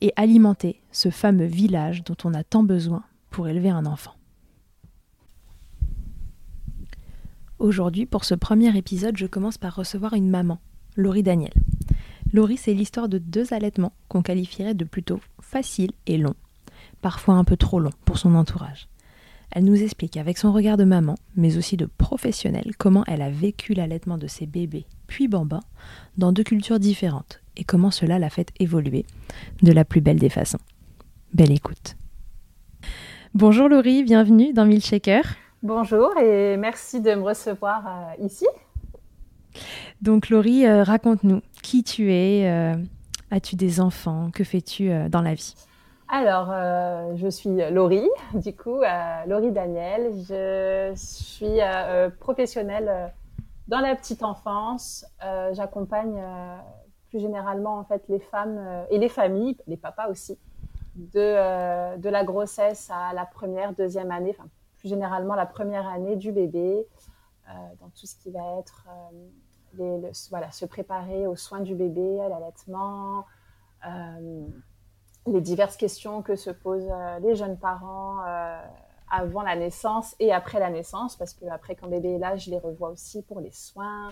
et alimenter ce fameux village dont on a tant besoin pour élever un enfant. Aujourd'hui, pour ce premier épisode, je commence par recevoir une maman, Laurie Daniel. Laurie, c'est l'histoire de deux allaitements qu'on qualifierait de plutôt faciles et longs, parfois un peu trop longs pour son entourage. Elle nous explique avec son regard de maman, mais aussi de professionnelle, comment elle a vécu l'allaitement de ses bébés, puis bambins, dans deux cultures différentes, et comment cela l'a fait évoluer de la plus belle des façons. Belle écoute. Bonjour Laurie, bienvenue dans Milkshaker. Bonjour et merci de me recevoir euh, ici. Donc Laurie, euh, raconte-nous qui tu es, euh, as-tu des enfants, que fais-tu dans la vie? Alors, je suis Laurie, du coup, Laurie Daniel. Je suis professionnelle dans la petite enfance. J'accompagne plus généralement en fait les femmes euh, et les familles, les papas aussi, de, euh, de la grossesse à la première, deuxième année, enfin plus généralement la première année du bébé, euh, dans tout ce qui va être les- le- voilà, se préparer aux soins du bébé, à l'allaitement, les diverses questions que se posent les jeunes parents avant la naissance et après la naissance, parce que après quand bébé est là, je les revois aussi pour les soins,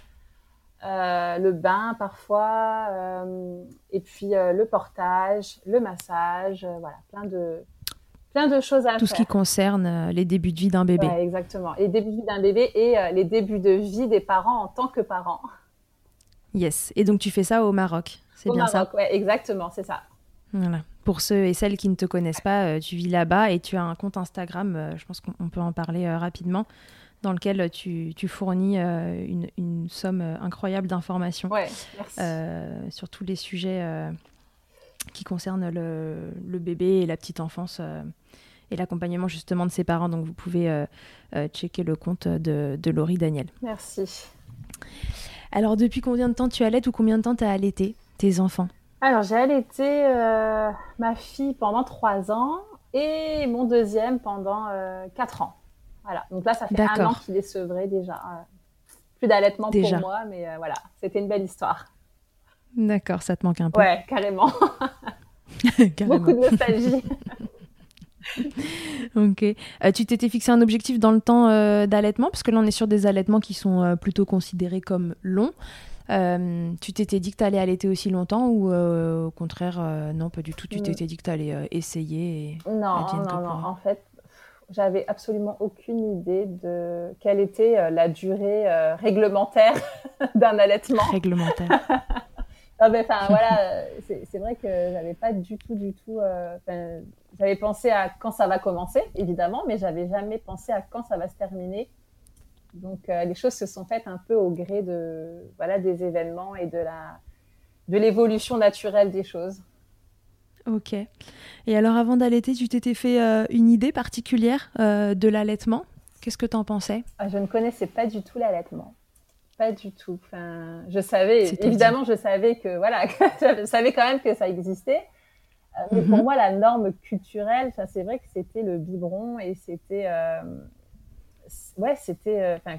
euh, le bain parfois, euh, et puis euh, le portage, le massage, voilà, plein de plein de choses à Tout ce faire. qui concerne les débuts de vie d'un bébé. Ouais, exactement. Les débuts de vie d'un bébé et les débuts de vie des parents en tant que parents. Yes. Et donc tu fais ça au Maroc, c'est Au bien Maroc, ouais, exactement, c'est ça. ça Voilà. Pour ceux et celles qui ne te connaissent pas, tu vis là-bas et tu as un compte Instagram, je pense qu'on on peut en parler rapidement, dans lequel tu, tu fournis euh, une, une somme euh, incroyable d'informations Ouais, euh, sur tous les sujets qui concernent le, le bébé et la petite enfance. et l'accompagnement justement de ses parents. Donc vous pouvez checker le compte de, de Laurie Daniel. Merci. Alors depuis combien de temps tu allaites ou combien de temps tu as allaité tes enfants? Alors j'ai allaité ma fille pendant trois ans et mon deuxième pendant quatre ans. Voilà, donc là ça fait un an qu'il est sevré déjà. plus d'allaitement pour moi, mais voilà, c'était une belle histoire. D'accord, ça te manque un peu. Ouais, carrément. Beaucoup de nostalgie. ok. Euh, tu t'étais fixé un objectif dans le temps euh, d'allaitement, parce que là on est sur des allaitements qui sont euh, plutôt considérés comme longs. tu t'étais dit que tu allais allaiter aussi longtemps ou au contraire, non, pas du tout. Tu mm. t'étais dit que tu allais essayer Non, non, non. En fait, j'avais absolument aucune idée de quelle était la durée réglementaire d'un allaitement. Réglementaire. enfin voilà, c'est vrai que j'avais pas du tout, du tout. Euh, j'avais pensé à quand ça va commencer, évidemment, mais j'avais jamais pensé à quand ça va se terminer. Donc euh, les choses se sont faites un peu au gré de voilà des événements et de la de l'évolution naturelle des choses. Ok. Et alors avant d'allaiter, tu t'étais fait euh, une idée particulière de l'allaitement? Qu'est-ce que tu en pensais? Ah, Je ne connaissais pas du tout l'allaitement. Pas du tout. Enfin, je savais, évidemment, je savais que, voilà, je savais quand même que ça existait. Euh, mais pour mhm. moi, la norme culturelle, c'est vrai que c'était le biberon et c'était, euh, ouais, c'était, euh,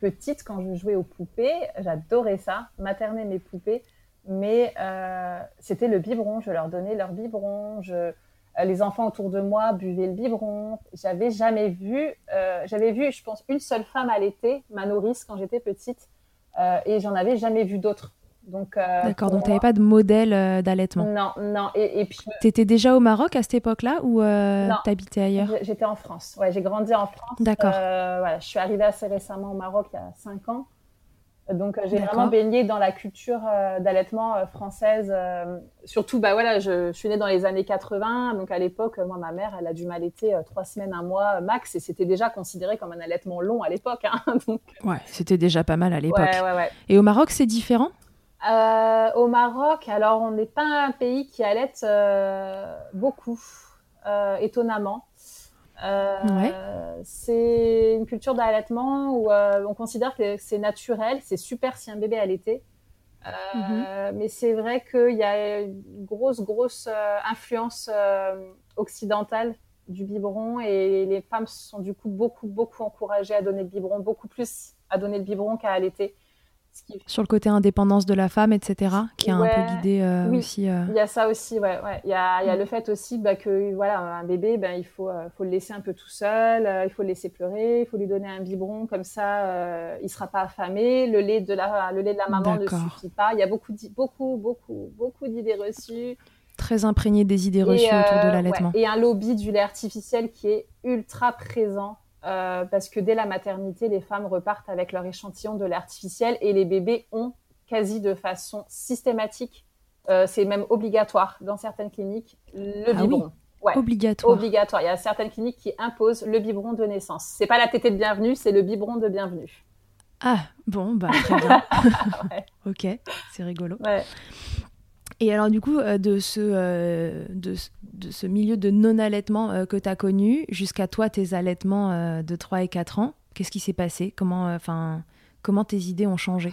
petite quand je jouais aux poupées, j'adorais ça, materner mes poupées, mais c'était le biberon. Je leur donnais leur biberon. Je, les enfants autour de moi buvaient le biberon. J'avais jamais vu, j'avais vu, je pense, une seule femme allaiter, ma nourrice, quand j'étais petite. Euh, et j'en avais jamais vu d'autres. Donc, euh, D'accord, donc tu n'avais pas de modèle euh, d'allaitement Non, non. Et, et puis, tu étais déjà au Maroc à cette époque-là ou tu habitais ailleurs? J'étais en France. Ouais, j'ai grandi en France. D'accord. voilà, je suis arrivée assez récemment au Maroc il y a 5 ans. Donc euh, j'ai vraiment baigné dans la culture euh, d'allaitement euh, française. surtout, bah voilà, je, suis née dans les années 80, donc à l'époque, moi ma mère, elle a dû m'allaiter trois semaines, un mois max, et c'était déjà considéré comme un allaitement long à l'époque. Hein, donc... Ouais, c'était déjà pas mal à l'époque. Et au Maroc, c'est différent? Au Maroc, alors on n'est pas un pays qui allaite beaucoup, étonnamment. Euh, c'est une culture d'allaitement où euh, on considère que c'est naturel, c'est super si un bébé allaité. Euh, mhm. Mais c'est vrai qu'il y a une grosse, grosse influence occidentale du biberon et les femmes sont du coup beaucoup, beaucoup encouragées à donner le biberon, beaucoup plus à donner le biberon qu'à allaiter. Sur le côté indépendance de la femme, etc., qui a un peu guidé euh, aussi. Euh. Il y a ça aussi, ouais. Il, y a, il y a, le fait aussi bah, que voilà, un bébé, ben, il faut, euh, faut le laisser un peu tout seul, il faut le laisser pleurer, il faut lui donner un biberon, comme ça, il ne sera pas affamé. Le lait de la, le lait de la maman ne suffit pas. Il y a beaucoup, beaucoup, beaucoup, beaucoup d'idées reçues très imprégné des idées reçues autour de l'allaitement. et un lobby du lait artificiel qui est ultra présent euh, parce que dès la maternité, les femmes repartent avec leur échantillon de l'artificiel et les bébés ont quasi de façon systématique, euh, c'est même obligatoire dans certaines cliniques, le ah biberon. Obligatoire. Obligatoire. Il y a certaines cliniques qui imposent le biberon de naissance. C'est pas la tétée de bienvenue, c'est le biberon de bienvenue. Ah bon, bah très bien. Ok, c'est rigolo. Ouais. Et alors, du coup, euh, de, ce, euh, de, ce milieu de non-allaitement euh, que tu as connu jusqu'à toi, tes allaitements de 3 et 4 ans, qu'est-ce qui s'est passé? Comment, comment tes idées ont changé?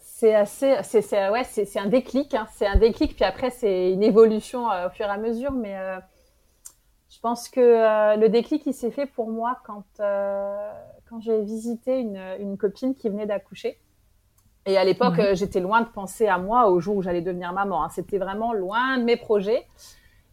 C'est assez. C'est ouais, c'est un déclic. Hein. C'est un déclic, puis après, c'est une évolution au fur et à mesure. Mais je pense que le déclic, il s'est fait pour moi quand, quand j'ai visité une, une copine qui venait d'accoucher. Et à l'époque, euh, j'étais loin de penser à moi au jour où j'allais devenir maman. Hein. C'était vraiment loin de mes projets.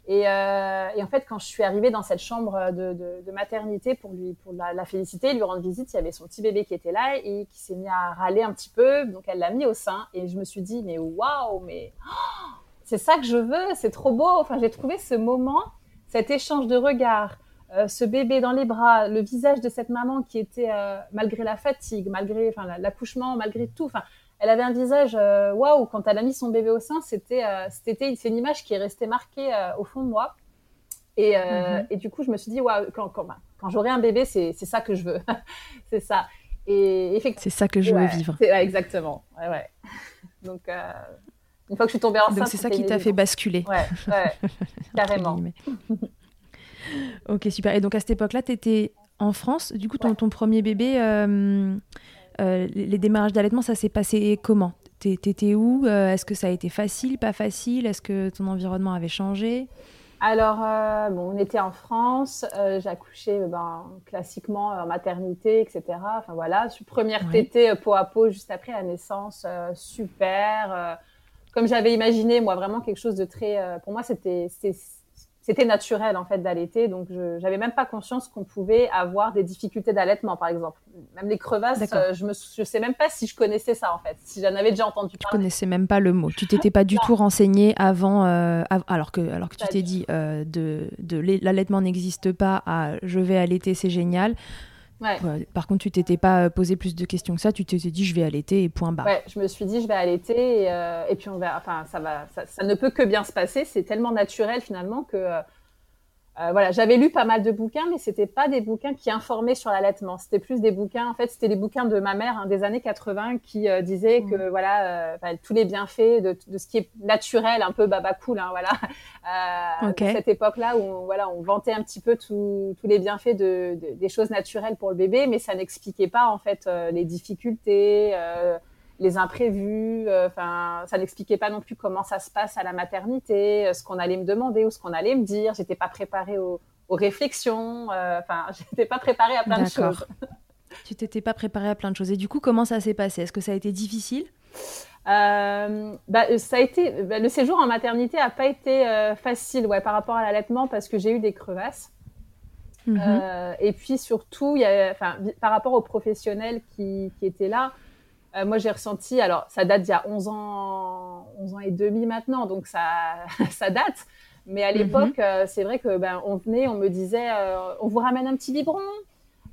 Et, euh, et, en fait, quand je suis arrivée dans cette chambre de, de, de maternité pour lui, pour la, la, féliciter, lui rendre visite, il y avait son petit bébé qui était là et qui s'est mis à râler un petit peu. Donc, elle l'a mis au sein et je me suis dit, mais waouh, mais oh, c'est ça que je veux, c'est trop beau. Enfin, j'ai trouvé ce moment, cet échange de regards, euh, ce bébé dans les bras, le visage de cette maman qui était, euh, malgré la fatigue, malgré enfin l'accouchement, malgré tout, enfin elle avait un visage euh, waouh quand elle a mis son bébé au sein c'était euh, c'était c'est une image qui est restée marquée euh, au fond de moi. Et, mhm. et, du coup je me suis dit waouh quand, quand, quand j'aurai un bébé c'est c'est ça que je veux. C'est ça. Et effectivement c'est ça que je veux vivre. ouais, exactement. Ouais, donc une fois que je suis tombée enceinte donc c'est ça qui t'a fait basculer. Ouais, ouais carrément. ok, super. Et donc à cette époque-là, tu étais en France. Du coup, ton, ton premier bébé, les démarrages d'allaitement, ça s'est passé comment? T'étais où? Est-ce que ça a été facile, pas facile? Est-ce que ton environnement avait changé? Alors, bon, on était en France, j'ai accouché ben, classiquement en maternité, etc. Enfin voilà, première tétée peau à peau juste après la naissance, super. comme j'avais imaginé, moi, vraiment quelque chose de très. pour moi, c'était c'était naturel en fait d'allaiter, donc je n'avais même pas conscience qu'on pouvait avoir des difficultés d'allaitement, par exemple. Même les crevasses, euh, je ne je sais même pas si je connaissais ça en fait, si j'en avais déjà entendu parler. Tu connaissais même pas le mot. Tu t'étais pas du tout renseigné avant, euh, alors que alors que tu t'es dit euh, de, de l'allaitement n'existe pas à je vais allaiter, c'est génial. Ouais. Par contre, tu t'étais pas posé plus de questions que ça. Tu t'étais dit, je vais allaiter et point barre. Ouais, je me suis dit, je vais allaiter et, euh, et puis on va. Enfin, ça va. Ça, ça, ne peut que bien se passer. C'est tellement naturel finalement que euh, euh, voilà, j'avais lu pas mal de bouquins, mais c'était pas des bouquins qui informaient sur l'allaitement. C'était plus des bouquins, en fait, c'était des bouquins de ma mère hein, des années 80 qui euh, disaient que mmh. voilà, euh, tous les bienfaits de, de, ce qui est naturel, un peu baba cool, hein, voilà. Euh, cette époque-là où on, voilà, on vantait un petit peu tous les bienfaits de, de, des choses naturelles pour le bébé, mais ça n'expliquait pas en fait les difficultés les imprévus. Euh, enfin, ça n'expliquait pas non plus comment ça se passe à la maternité, euh, ce qu'on allait me demander ou ce qu'on allait me dire. J'étais pas préparée aux, réflexions. Euh, enfin, j'étais pas préparée à plein de choses. tu t'étais pas préparée à plein de choses. Et du coup, comment ça s'est passé? Est-ce que ça a été difficile? Euh, bah, ça a été bah, le séjour en maternité a pas été facile ouais par rapport à l'allaitement parce que j'ai eu des crevasses mhm. euh, et puis surtout il y a enfin par rapport aux professionnels qui, qui étaient là euh, moi, j'ai ressenti, alors ça date d'il y a 11 ans, 11 ans et demi maintenant, donc ça, ça date. Mais à l'époque, mhm. euh, c'est vrai que ben, on venait, on me disait, euh, on vous ramène un petit biberon.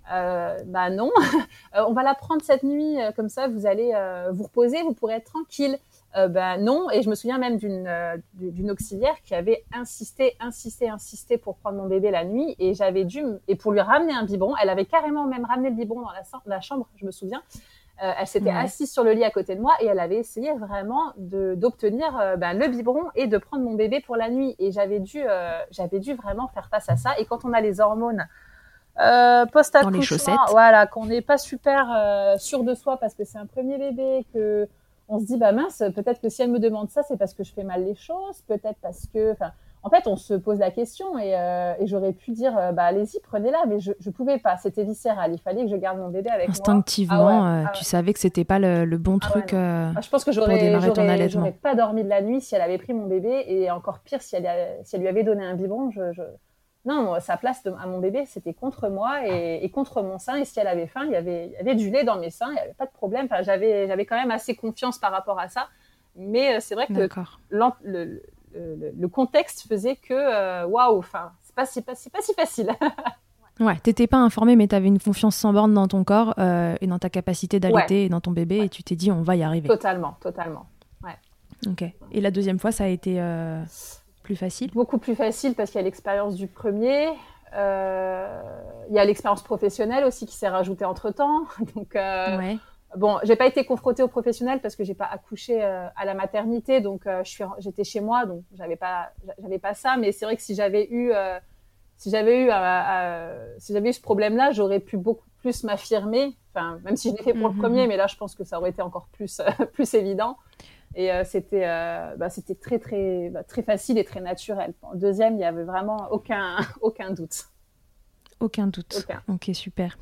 Bah non, on va la prendre cette nuit, comme ça vous allez vous reposer, vous pourrez être tranquille. ben non, et je me souviens même d'une d'une auxiliaire qui avait insisté, insisté, insisté pour prendre mon bébé la nuit, et j'avais dû et pour lui ramener un biberon, elle avait carrément même ramené le biberon dans la, la chambre, je me souviens. Euh, elle s'était assise sur le lit à côté de moi et elle avait essayé vraiment d'obtenir euh, ben, le biberon et de prendre mon bébé pour la nuit. Et j'avais dû, euh, j'avais dû vraiment faire face à ça. Et quand on a les hormones post-accouchement, voilà, qu'on n'est pas super sûr de soi parce que c'est un premier bébé, que on se dit bah mince, peut-être que si elle me demande ça, c'est parce que je fais mal les choses, peut-être parce que, enfin, en fait, on se pose la question et, euh, j'aurais pu dire, euh, bah allez-y, prenez-la, mais je, ne pouvais pas. C'était viscéral. Il fallait que je garde mon bébé avec moi. Instinctivement, euh, ah tu savais que c'était pas le, bon ah truc ah, je pense que j'aurais, j'aurais pas dormi de la nuit si elle avait pris mon bébé et encore pire si elle, si elle lui avait donné un biberon. Je, Non, sa place à mon bébé, c'était contre moi et, contre mon sein. Et si elle avait faim, il y avait, il y avait du lait dans mes seins, il n'y avait pas de problème. Enfin, j'avais, j'avais quand même assez confiance par rapport à ça. Mais c'est vrai que le, le, contexte faisait que euh, waouh, enfin, c'est pas, pas, pas si facile. Ouais, t'étais pas informé, mais t'avais une confiance sans borne dans ton corps euh, et dans ta capacité d'allaiter et dans ton bébé, et tu t'es dit, on va y arriver. Totalement, totalement. Ouais. Ok. Et la deuxième fois, ça a été euh, plus facile? Beaucoup plus facile parce qu'il y a l'expérience du premier. Il y a l'expérience professionnelle aussi qui s'est rajoutée entre temps. Donc, ouais. Bon, j'ai pas été confrontée aux professionnels parce que j'ai pas accouché euh, à la maternité, donc euh, je suis, j'étais chez moi, donc j'avais pas, j'avais pas ça. Mais c'est vrai que si j'avais eu, euh, si j'avais eu, si j'avais eu ce problème-là, j'aurais pu beaucoup plus m'affirmer. Enfin, même si je l'ai fait pour le mhm. premier, mais là, je pense que ça aurait été encore plus, plus évident. Et c'était, bah, c'était très, très, bah, très facile et très naturel. le deuxième, il y avait vraiment aucun, aucun doute. Aucun doute. Aucun. Ok, super.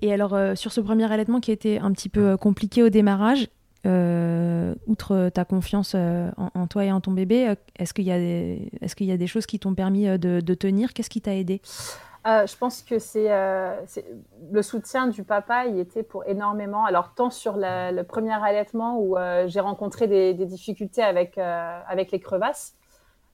Et alors, euh, sur ce premier allaitement qui était un petit peu euh, compliqué au démarrage, euh, outre ta confiance en, toi et en ton bébé, est-ce qu'il y, a des, choses qui t'ont permis de, tenir? Qu'est-ce qui t'a aidé? Je pense que c'est le soutien du papa, il était pour énormément. Alors, tant sur le premier allaitement où j'ai rencontré des, difficultés avec les crevasses,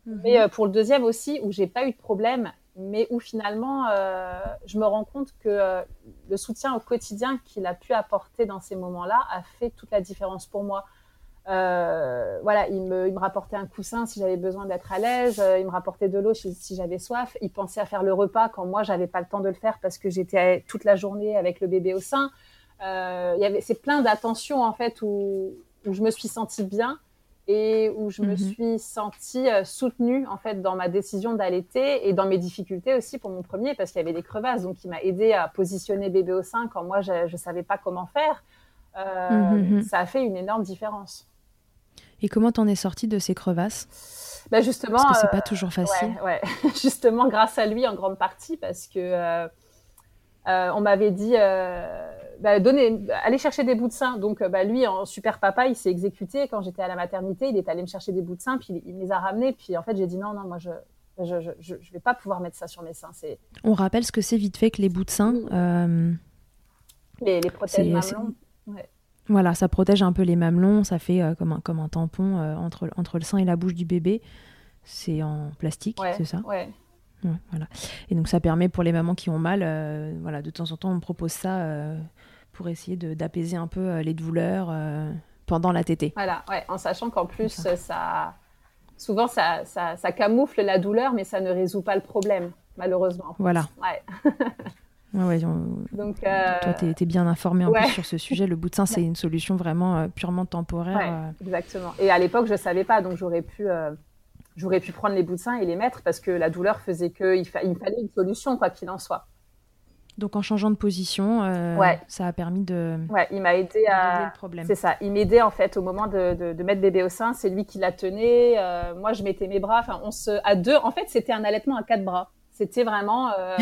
mhm. mais pour le deuxième aussi où j'ai pas eu de problème mais où finalement, euh, je me rends compte que euh, le soutien au quotidien qu'il a pu apporter dans ces moments-là a fait toute la différence pour moi. Euh, voilà, il me, il me, rapportait un coussin si j'avais besoin d'être à l'aise, euh, il me rapportait de l'eau si, si j'avais soif, il pensait à faire le repas quand moi j'avais pas le temps de le faire parce que j'étais toute la journée avec le bébé au sein. Euh, il y avait c'est plein d'attentions en fait où, où je me suis sentie bien et où je me Mhm. suis sentie euh, soutenue en fait dans ma décision d'allaiter et dans mes difficultés aussi pour mon premier parce qu'il y avait des crevasses donc il m'a aidé à positionner bébé au sein quand moi je ne savais pas comment faire Euh, Mhm. ça a fait une énorme différence Et comment t'en es sortie de ces crevasses? Bah justement Parce que c'est euh, pas toujours facile. Ouais, ouais. justement grâce à lui en grande partie parce que euh, on m'avait dit bah, allez chercher des bouts de sein. Donc euh, bah, lui en super papa, il s'est exécuté quand j'étais à la maternité, il est allé me chercher des bouts de sein puis il, il me les a ramenés puis en fait j'ai dit non non moi je je, je, je, vais pas pouvoir mettre ça sur mes seins, c'est On rappelle ce que c'est vite fait que les bouts de sein. Oui. euh, les, les protèges C'est- mamelons. Voilà, ça protège un peu les mamelons, ça fait euh, comme, un, comme un tampon euh, entre, entre le sein et la bouche du bébé. C'est en plastique, Ouais, c'est ça? ouais. Ouais, voilà. Et donc ça permet pour les mamans qui ont mal, voilà, de temps en temps on propose ça pour essayer d'apaiser un peu euh, les douleurs euh, pendant la tétée. Voilà, ouais, en sachant qu'en plus, ça. ça. souvent, ça, ça, ça camoufle la douleur, mais ça ne résout pas le problème, malheureusement. Voilà. Ouais. Ouais, ouais, on- Donc, euh, Toi, t'es es bien informé en ouais. plus sur ce sujet. Le bout de sein, c'est une solution vraiment euh, purement temporaire. euh, exactement. Et à l'époque, je savais pas, donc j'aurais pu, euh, j'aurais pu prendre les bouts de sein et les mettre parce que la douleur faisait que il, fa- il me fallait une solution, quoi qu'il en soit. Donc en changeant de position, euh, Ouais. ça a permis de, Ouais, il m'a aidé à. C'est ça. Il m'aidait en fait au moment de, de, de mettre bébé au sein. C'est lui qui la tenait. euh, moi, je mettais mes bras. Enfin, on se à deux. En fait, c'était un allaitement à quatre bras. C'était vraiment. euh,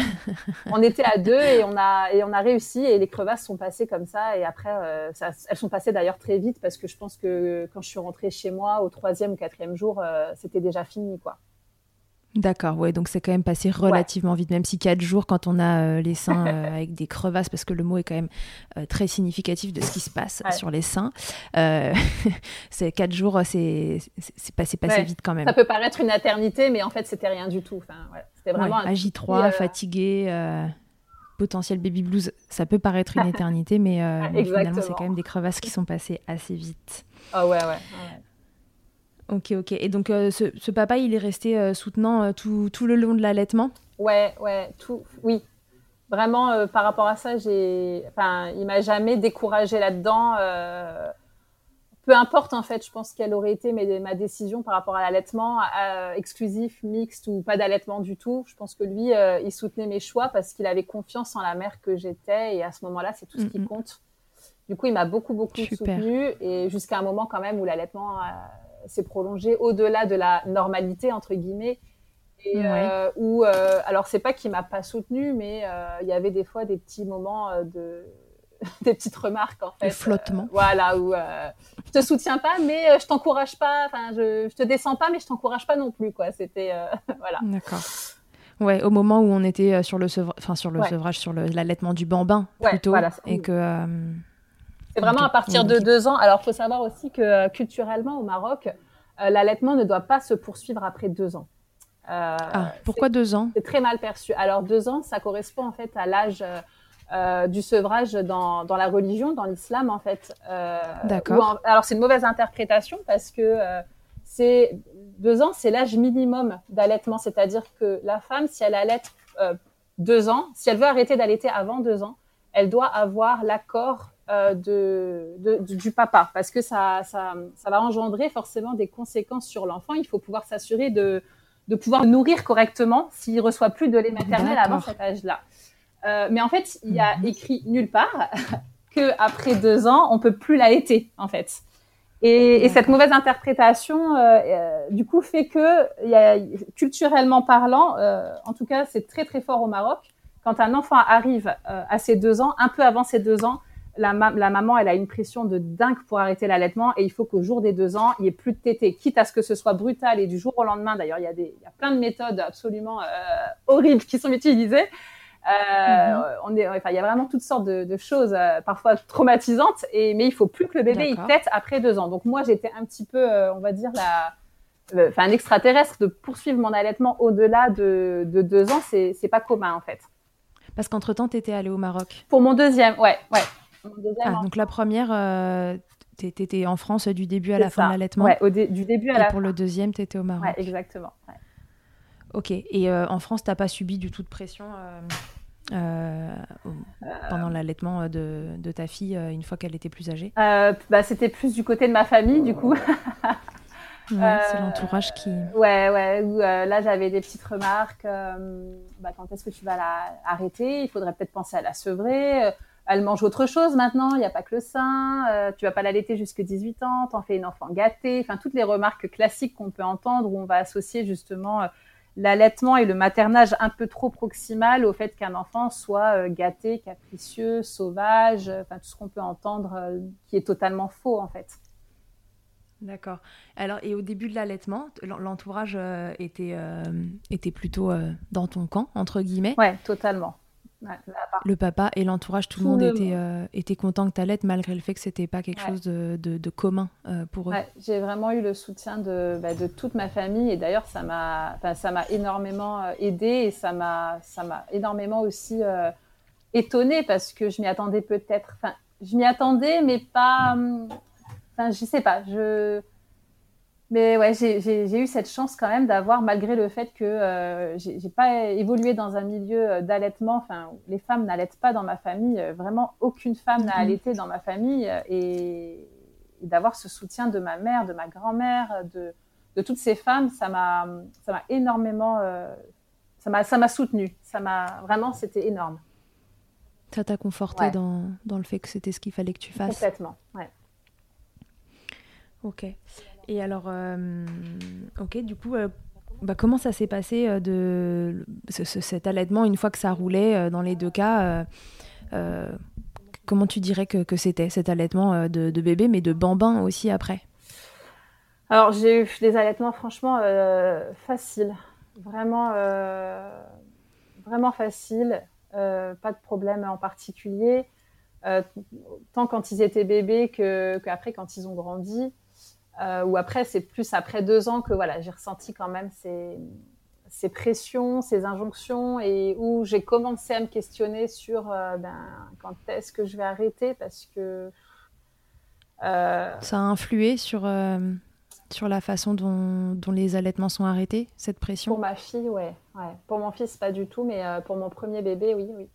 on était à deux et on a et on a réussi et les crevasses sont passées comme ça. Et après, ça- elles sont passées d'ailleurs très vite parce que je pense que quand je suis rentrée chez moi au troisième ou quatrième jour, c'était déjà fini quoi. D'accord, ouais, donc c'est quand même passé relativement vite, même si quatre jours, quand on a euh, les seins euh, avec des crevasses, parce que le mot est quand même euh, très significatif de ce qui se passe Ouais. sur les seins, c'est quatre jours, c'est passé, passé Ouais. vite quand même. Ça peut paraître une éternité, mais en fait, c'était rien du tout. Enfin, ouais, c'était vraiment Ouais, un AJ3, euh, fatigué, potentiel baby blues, ça peut paraître une éternité, mais, finalement, c'est quand même des crevasses qui sont passées assez vite. Ah ouais. ouais. Ok, ok. Et donc, euh, ce, ce papa, il est resté euh, soutenant euh, tout, tout le long de l'allaitement? Ouais, ouais, tout, oui. Vraiment, par rapport à ça, j'ai, enfin, il m'a jamais découragé là-dedans. peu importe en fait, je pense quelle aurait été mes- ma décision par rapport à l'allaitement, exclusif, mixte ou pas d'allaitement du tout. Je pense que lui, il soutenait mes choix parce qu'il avait confiance en la mère que j'étais et à ce moment-là, c'est tout ce qui compte. Du coup, il m'a beaucoup, beaucoup Super. soutenu et jusqu'à un moment quand même où l'allaitement s'est prolongé au-delà de la normalité entre guillemets et Ouais. euh, où euh, alors c'est pas qu'il m'a pas soutenu mais euh, il y avait des fois des petits moments euh, de des petites remarques en fait De flottement. Voilà où je te soutiens pas mais je t'encourage pas enfin je, je te descends pas mais je t'encourage pas non plus quoi c'était voilà D'accord. Ouais, au moment où on était sur le sevra- enfin sur le Ouais. sevrage, sur le- l'allaitement du bambin Ouais, plutôt, voilà. et que C'est vraiment à partir de deux ans. Alors, faut savoir aussi que euh, culturellement, au Maroc, euh, l'allaitement ne doit pas se poursuivre après deux ans. Euh, ah, pourquoi deux ans? c'est très mal perçu. Alors, deux ans, ça correspond en fait à l'âge euh, du sevrage dans, dans la religion, dans l'islam, en fait. D'accord. en- alors, c'est une mauvaise interprétation parce que c'est deux ans, c'est l'âge minimum d'allaitement. C'est-à-dire que la femme, si elle allaite euh, deux ans, si elle veut arrêter d'allaiter avant deux ans, elle doit avoir l'accord euh, de, de- du- papa parce que ça, ça, ça va engendrer forcément des conséquences sur l'enfant. Il faut pouvoir s'assurer de, de pouvoir le nourrir correctement s'il reçoit plus de lait maternel avant cet âge-là. Euh, mais en fait, il y a Mhm. écrit nulle part que après deux ans, on peut plus l'allaiter en fait. Et, et cette mauvaise interprétation, euh, euh, du coup, fait que, il y a, culturellement parlant, euh, en tout cas, c'est très très fort au Maroc. Quand un enfant arrive à ses deux ans, un peu avant ses deux ans, la, ma- la maman, elle a une pression de dingue pour arrêter l'allaitement et il faut qu'au jour des deux ans, il n'y ait plus de tétée, quitte à ce que ce soit brutal et du jour au lendemain. D'ailleurs, il y a des, il y a plein de méthodes absolument euh, horribles qui sont utilisées. Euh, on est, enfin, il y a vraiment toutes sortes de, de choses, euh, parfois traumatisantes, et mais il faut plus que le bébé il D'accord. tète après deux ans. Donc moi, j'étais un petit peu, on va dire la, enfin un extraterrestre de poursuivre mon allaitement au-delà de, de deux ans, c'est pas commun en fait. Parce qu'entre-temps, tu étais allée au Maroc. Pour mon deuxième, ouais, ouais. Ah, donc la première, euh, tu étais en France du début à la fin de l'allaitement. Ouais, dé- du début à Et la pour fin. le deuxième, tu étais au Maroc. Ouais, exactement. ouais. Ok. Et euh, en France, t'as pas subi du tout de pression euh, euh, pendant l'allaitement de, de ta fille une fois qu'elle était plus âgée? Bah, c'était plus du côté de ma famille, du coup. c'est l'entourage qui. Ouais, ouais. Où, là, j'avais des petites remarques. Bah, quand est-ce que tu vas la arrêter? Il faudrait peut-être penser à la sevrer elle mange autre chose maintenant, il n'y a pas que le sein, euh, tu vas pas l'allaiter jusqu'à 18 ans, t'en fais une enfant gâtée, enfin toutes les remarques classiques qu'on peut entendre où on va associer justement euh, l'allaitement et le maternage un peu trop proximal au fait qu'un enfant soit euh, gâté, capricieux, sauvage, enfin tout ce qu'on peut entendre qui est totalement faux en fait. D'accord. Alors, et au début de l'allaitement, l'entourage était, était plutôt dans ton camp, entre guillemets? Ouais, totalement le papa et l'entourage, tout, le monde, était, euh, était content que tu allaites malgré le fait que c'était pas quelque chose de, de, commun euh, pour eux. j'ai vraiment eu le soutien de, bah, de toute ma famille et d'ailleurs ça m'a ça m'a énormément euh, aidé et ça m'a ça m'a énormément aussi étonnée parce que je m'y attendais peut-être. Enfin, je m'y attendais mais pas. Hum, enfin, je sais pas. Je mais ouais, j'ai eu cette chance quand même d'avoir, malgré le fait que euh, j'ai pas évolué dans un milieu euh, d'allaitement, enfin, les femmes n'allaitent pas dans ma famille, euh, vraiment aucune femme n'a mhm. allaité dans ma famille, et, d'avoir ce soutien de ma mère, de ma grand-mère, de, de, toutes ces femmes, ça m'a énormément, m'a ça m'a soutenue, ça m'a vraiment, c'était énorme. Ça t'a conforté dans, dans, le fait que c'était ce qu'il fallait que tu fasses. Complètement, ouais. Ok. Et alors, euh, ok, du coup, euh, bah, comment ça s'est passé euh, de cet allaitement une fois que ça roulait dans les deux cas Comment tu dirais que, c'était cet allaitement de, bébé, mais de bambin aussi après? Alors, j'ai eu des allaitements franchement faciles, vraiment, vraiment faciles, pas de problème en particulier. tant quand ils étaient bébés qu'après quand ils ont grandi. Euh, ou après, c'est plus après deux ans que voilà, j'ai ressenti quand même ces, ces, pressions, ces injonctions, et où j'ai commencé à me questionner sur euh, ben, quand est-ce que je vais arrêter, parce que... Euh, Ça a influé sur, sur la façon dont, dont, les allaitements sont arrêtés, cette pression? Pour ma fille, ouais. ouais. Pour mon fils, pas du tout, mais pour mon premier bébé, oui, oui.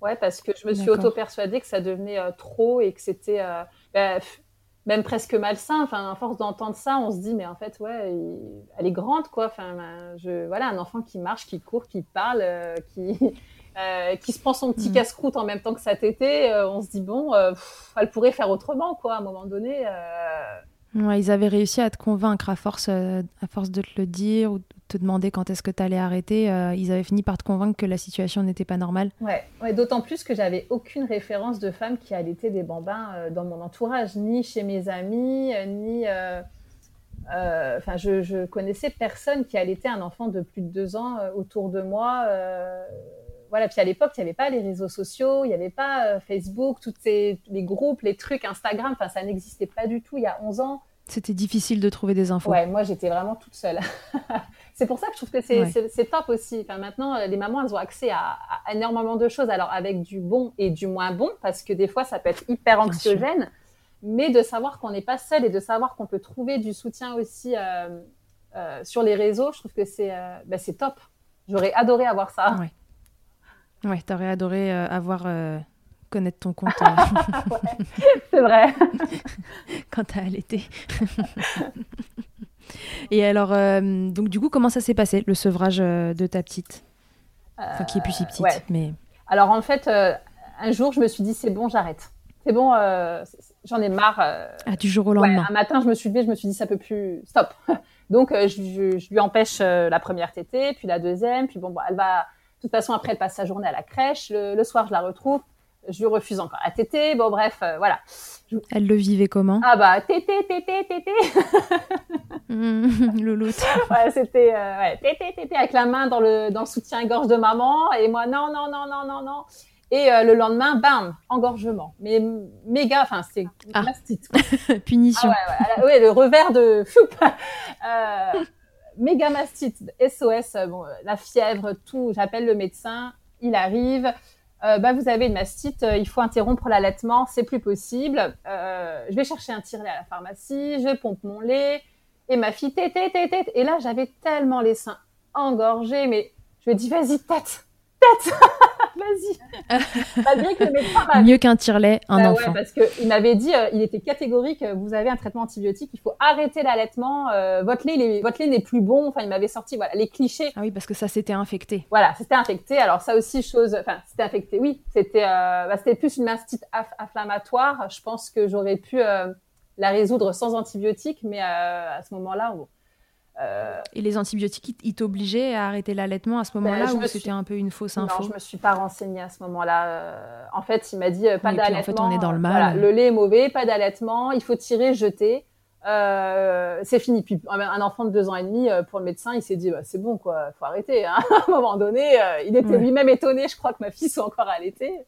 Ouais, parce que je me suis auto-persuadée que ça devenait trop et que c'était... Ben, même presque malsain. Enfin, à force d'entendre ça, on se dit, mais en fait, ouais, elle est grande, quoi. Enfin, ben, je, voilà, un enfant qui marche, qui court, qui parle, euh, qui, euh, qui se prend son petit mm. casse-croûte en même temps que sa tétée. Euh, on se dit, bon, elle pourrait faire autrement, quoi, à un moment donné. Ils avaient réussi à te convaincre à force, à force de te le dire ou te demander quand est-ce que tu allais arrêter, euh, ils avaient fini par te convaincre que la situation n'était pas normale. Ouais, ouais d'autant plus que j'avais aucune référence de femme qui allaitaient des bambins euh, dans mon entourage, ni chez mes amis, euh, ni. Enfin, je, je, connaissais personne qui allaitait un enfant de plus de deux ans autour de moi. Voilà, puis à l'époque, il n'y avait pas les réseaux sociaux, il n'y avait pas Facebook, tous les groupes, les trucs, Instagram, enfin, ça n'existait pas du tout il y a 11 ans. C'était difficile de trouver des infos. Ouais, moi j'étais vraiment toute seule. c'est pour ça que je trouve que c'est top aussi. Enfin, maintenant, les mamans, elles ont accès à, énormément de choses, alors avec du bon et du moins bon, parce que des fois, ça peut être hyper anxiogène, mais de savoir qu'on n'est pas seul et de savoir qu'on peut trouver du soutien aussi euh, euh, sur les réseaux, je trouve que c'est euh, bah, top. J'aurais adoré avoir ça. Ouais, ouais t'aurais adoré avoir connaître ton compte. c'est vrai. Quand t'as allaité. Et alors, euh, donc du coup, comment ça s'est passé, le sevrage euh, de ta petite? Enfin, qui est plus si petite, mais... Alors en fait, euh, un jour, je me suis dit, c'est bon, j'arrête. C'est bon, j'en ai marre. ah, du jour au lendemain. un matin, je me suis levée, je me suis dit, ça peut plus... Stop Donc, je, lui empêche la première tétée, puis la deuxième, puis bon, bah, elle va... De toute façon, après, elle passe sa journée à la crèche. Le, soir, je la retrouve je lui refuse encore la tétée. Bon, bref, voilà. Elle le vivait comment? Ah bah, tété, tété, tété. Mmh, Louloute. ouais, c'était euh, ouais, tété, tété, avec la main dans le, dans le soutien-gorge de maman. Et moi, non, non, non, non, non, non. Et euh, le lendemain, bam, engorgement. Mais méga, enfin, c'est ah. Punition. Ah, ouais, ouais, ouais, le revers de... euh, méga mastite, SOS, bon, la fièvre, tout. J'appelle le médecin, il arrive. Euh, bah, vous avez une mastite, euh, il faut interrompre l'allaitement, c'est plus possible. Euh, je vais chercher un tirelet à la pharmacie, je pompe mon lait, et ma fille tété, tété. Et là, j'avais tellement les seins engorgés, mais je lui ai dit, vas-y, tête, tête Vas-y. Mieux qu'un tire-lait, un bah enfant. Ouais, parce qu'il m'avait dit, euh, il était catégorique, euh, vous avez un traitement antibiotique, il faut arrêter l'allaitement, euh, votre lait, votre lait n'est plus bon. Enfin, il m'avait sorti voilà, les clichés. Ah oui, parce que ça s'était infecté. Voilà, c'était infecté. Alors ça aussi, chose, enfin, c'était infecté. Oui, c'était, euh, bah, c'était plus une mastite inflammatoire. Je pense que j'aurais pu la résoudre sans antibiotiques, mais à ce moment-là, on- euh, Et les antibiotiques, ils- t'obligeaient à arrêter l'allaitement à ce moment-là Ben, ou c'était suis- un peu une fausse non, info je me suis pas renseignée à ce moment-là. Euh, en fait, il m'a dit euh, pas Oui, puis, en d'allaitement. fait, on est dans le mal. voilà, le lait est mauvais, pas d'allaitement. Il faut tirer, jeter. C'est fini. Puis un enfant de deux ans et demi, pour le médecin, il s'est dit bah, c'est bon quoi, faut arrêter. Hein. à un moment donné, il était Ouais. lui-même étonné. Je crois que ma fille soit encore allaitée.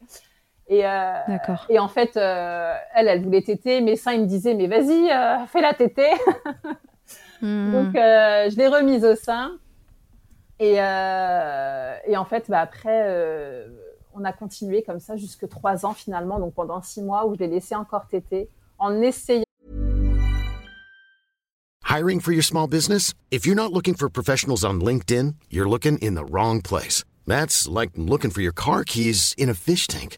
Et, euh, D'accord. et en fait, euh, elle, elle voulait téter. Mes seins, ils me disaient mais vas-y, euh, fais-la téter. Hmm. Donc, euh, je l'ai remise au sein. Et, euh, et en fait, bah, après, euh, on a continué comme ça jusque trois ans finalement, donc pendant six mois où je l'ai laissé encore téter, en essayant. Hiring for your small business? If you're not looking for professionals on LinkedIn, you're looking in the wrong place. That's like looking for your car keys in a fish tank.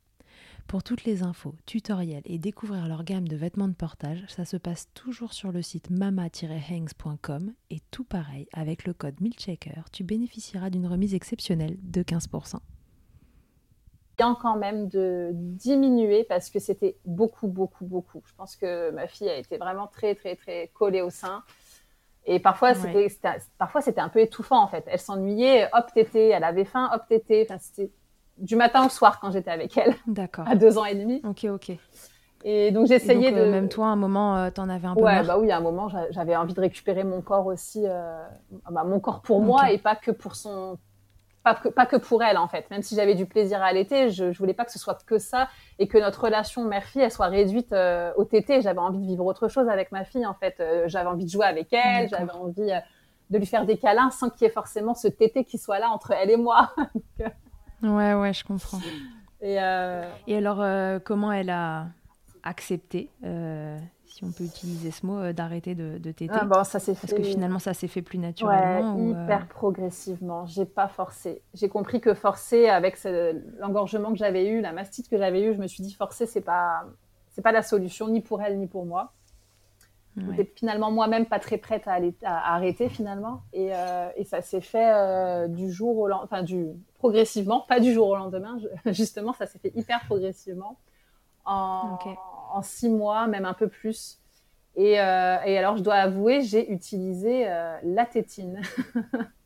Pour toutes les infos, tutoriels et découvrir leur gamme de vêtements de portage, ça se passe toujours sur le site mama-hangs.com et tout pareil, avec le code MILCHECKER, tu bénéficieras d'une remise exceptionnelle de 15%. quand même de diminuer parce que c'était beaucoup, beaucoup, beaucoup. Je pense que ma fille a été vraiment très, très, très collée au sein. Et parfois, c'était, c'était- parfois, c'était un peu étouffant, en fait. Elle s'ennuyait, hop, tété, elle avait faim, hop. Enfin, c'était du matin au soir quand j'étais avec elle, D'accord. à deux ans et demi. Ok, ok. Et donc, j'essayais euh, de... même toi, à un moment, euh, t'en avais un peu Ouais, marre. bah oui, à un moment, j'a- j'avais envie de récupérer mon corps aussi, euh, bah, mon corps pour moi et pas que pour son, pas que, pas que pour elle en fait. Même si j'avais du plaisir à allaiter, je, je voulais pas que ce soit que ça et que notre relation mère-fille elle soit réduite au tété. J'avais envie de vivre autre chose avec ma fille en fait. J'avais envie de jouer avec elle, j'avais envie de lui faire des câlins sans qu'il y ait forcément ce tété qui soit là entre elle et moi. Ouais, ouais, je comprends. Et euh, Et alors, euh, comment elle a accepté, euh, si on peut utiliser ce mot, euh, d'arrêter de, de téter ah, bon, ça s'est Parce que fait- finalement, ça s'est fait plus Ouais, naturellement ou, euh, hyper progressivement. J'ai pas forcé. J'ai compris que forcer avec ce- l'engorgement que j'avais eu, la mastite que j'avais eu, je me suis dit forcer c'est pas c'est pas la solution ni pour elle ni pour moi. ouais. J'étais finalement moi-même pas très prête à, aller- à arrêter finalement et, euh, et ça s'est fait euh, du jour au lendemain, enfin du progressivement, pas du jour au lendemain. je- justement, ça s'est fait hyper progressivement en, six mois, même un peu plus. Et, euh, et alors, je dois avouer, j'ai utilisé euh, la tétine.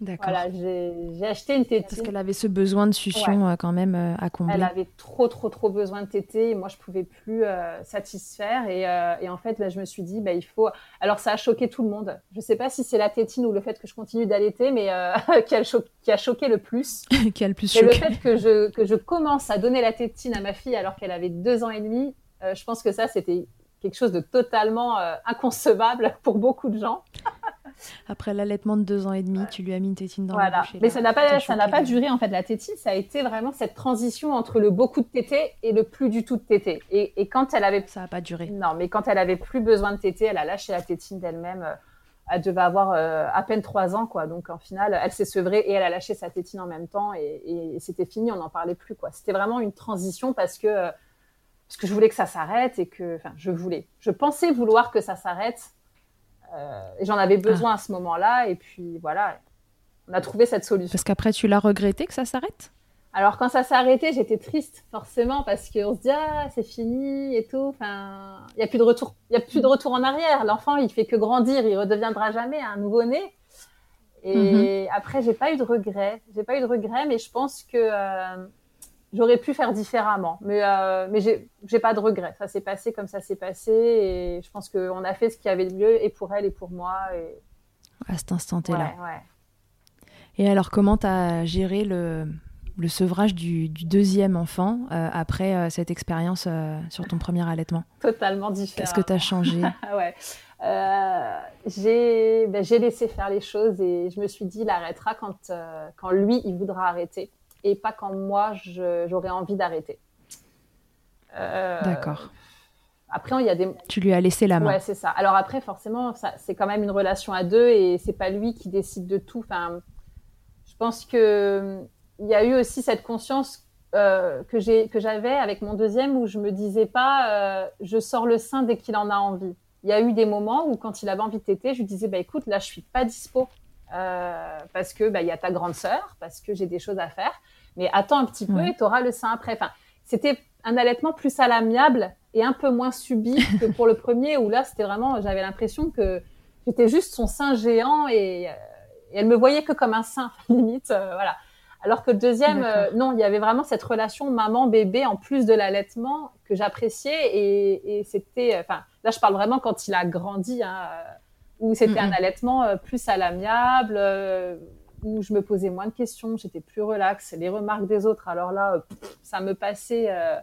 D'accord. Voilà, j'ai acheté une tétine. Parce qu'elle avait ce besoin de succion euh, quand même euh, à combler. Elle avait trop, trop, trop besoin de téter. Et moi, je pouvais plus euh, satisfaire. Et, euh, et en fait, bah, je me suis dit, bah, il faut. Alors, ça a choqué tout le monde. Je sais pas si c'est la tétine ou le fait que je continue d'allaiter, mais qui, a cho- qui a choqué le plus. qui a le plus Et le choqué. fait que je, que je commence à donner la tétine à ma fille alors qu'elle avait deux ans et demi, je pense que ça, c'était quelque chose de totalement inconcevable pour beaucoup de gens. Après l'allaitement de deux ans et demi, tu lui as mis une tétine dans voilà. la bouche. Mais ça n'a pas, ça n'a pas duré en fait. La tétine, ça a été vraiment cette transition entre le beaucoup de tété et le plus du tout de tété. Et, et quand elle avait Ça n'a pas duré. Non, mais quand elle avait plus besoin de téter, elle a lâché la tétine d'elle-même. Euh, Elle devait avoir euh, à peine trois ans, quoi. Donc, en final, elle s'est sevrée et elle a lâché sa tétine en même temps. Et, et c'était fini, on n'en parlait plus, quoi. C'était vraiment une transition parce que, euh, parce que je voulais que ça s'arrête et que, enfin, je voulais. Je pensais vouloir que ça s'arrête. Euh, et j'en avais besoin à ce moment-là. Et puis, voilà, on a trouvé cette solution. Parce qu'après, tu l'as regretté que ça s'arrête? Alors quand ça s'est arrêté, j'étais triste forcément parce qu'on se dit ah c'est fini et tout. Enfin, il y a plus de retour, il y a plus de retour en arrière. L'enfant, il fait que grandir, il redeviendra jamais un nouveau-né. Et après, j'ai pas eu de regrets. J'ai pas eu de regrets, mais je pense que euh, j'aurais pu faire différemment. Mais euh, mais j'ai pas de regrets. Ça s'est passé comme ça s'est passé et je pense qu'on a fait ce qui avait de mieux et pour elle et pour moi. Et à cet instant ouais, là ouais. Et alors, comment tu as géré le, le sevrage du, du deuxième enfant euh, après euh, cette expérience euh, sur ton premier allaitement? Totalement différent. Qu'est-ce que tu as changé? Ah ouais. J'ai ben, j'ai laissé faire les choses et je me suis dit il arrêtera quand, quand lui il voudra arrêter et pas quand moi j'aurais envie d'arrêter. Euh, D'accord. Après il y a des Tu lui as laissé la main. ouais c'est ça. Alors après forcément c'est quand même une relation à deux et c'est pas lui qui décide de tout. Enfin je pense que il y a eu aussi cette conscience euh, que j'ai que j'avais avec mon deuxième où je me disais pas euh, je sors le sein dès qu'il en a envie. Il y a eu des moments où quand il avait envie de téter, je lui disais bah écoute là je suis pas dispo euh, parce que bah il y a ta grande sœur parce que j'ai des choses à faire mais attends un petit peu Ouais. et tu auras le sein après. Enfin c'était un allaitement plus à l'amiable et un peu moins subi que pour le premier où là c'était vraiment j'avais l'impression que j'étais juste son sein géant et, euh, et elle me voyait que comme un sein limite euh, voilà alors que le deuxième euh, non il y avait vraiment cette relation maman bébé en plus de l'allaitement que j'appréciais et, et c'était enfin là je parle vraiment quand il a grandi hein, euh, où c'était un allaitement euh, plus à l'amiable euh, où je me posais moins de questions j'étais plus relax les remarques des autres alors là euh, pff, ça me passait euh,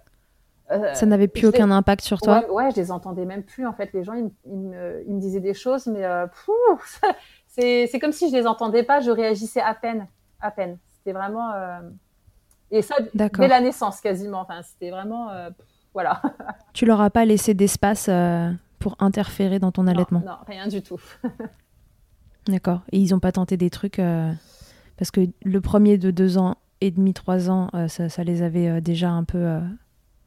Ça n'avait plus aucun impact sur toi? Ouais, ouais, je les entendais même plus. En fait, les gens, ils, me- ils me, ils me disaient des choses, mais euh, c'est comme si je les entendais pas. Je réagissais à peine, à peine. C'était vraiment euh, et ça dès la naissance quasiment. Enfin, c'était vraiment voilà. Tu leur as pas laissé d'espace pour interférer dans ton allaitement Non, non, rien du tout. D'accord. Et ils ont pas tenté des trucs euh, parce que le premier de deux ans et demi, trois ans, euh, ça, ça les avait euh, déjà un peu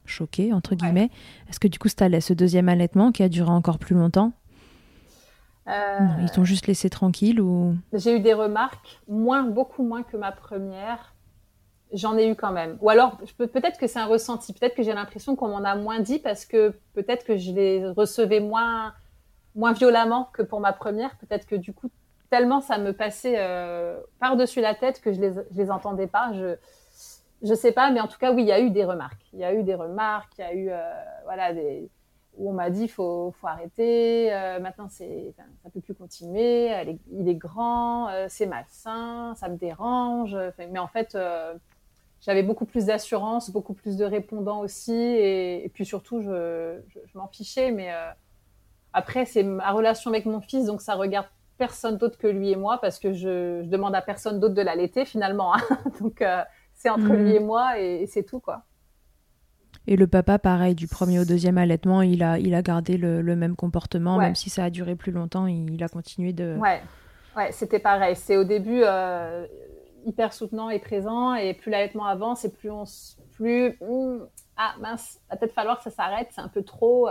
choqués entre guillemets. Est-ce que du coup, c'était ce deuxième allaitement qui a duré encore plus longtemps? Non, Ils t'ont juste laissé tranquille ou? J'ai eu des remarques, moins, beaucoup moins que ma première. J'en ai eu quand même. Ou alors, peut-être que c'est un ressenti. Peut-être que j'ai l'impression qu'on m'en a moins dit parce que peut-être que je les recevais moins, moins violemment que pour ma première. Peut-être que du coup, tellement ça me passait euh, par-dessus la tête que je les, je les entendais pas. Je, je sais pas, mais en tout cas, oui, il y a eu des remarques. Il y a eu des remarques, il y a eu, euh, voilà, où on m'a dit faut, faut arrêter. euh, maintenant, c'est, enfin, ça peut plus continuer. il est grand, euh, c'est malsain, ça me dérange. Mais en fait, j'avais beaucoup plus d'assurance, beaucoup plus de répondants aussi, et, et puis surtout, je, je, je m'en fichais. Mais euh, après, c'est ma relation avec mon fils, donc ça regarde personne d'autre que lui et moi, parce que je, je demande à personne d'autre de l'allaiter finalement. hein. donc euh, c'est entre Mhm. lui et moi, et, et c'est tout quoi. et le papa pareil du premier au deuxième allaitement, il a il a gardé le, le même comportement Ouais. même si ça a duré plus longtemps, il, il a continué de Ouais, ouais, c'était pareil. C'est au début euh, hyper soutenant et présent, et plus l'allaitement avance, et plus on, plus hum, ah mince, va peut-être falloir que ça s'arrête, c'est un peu trop.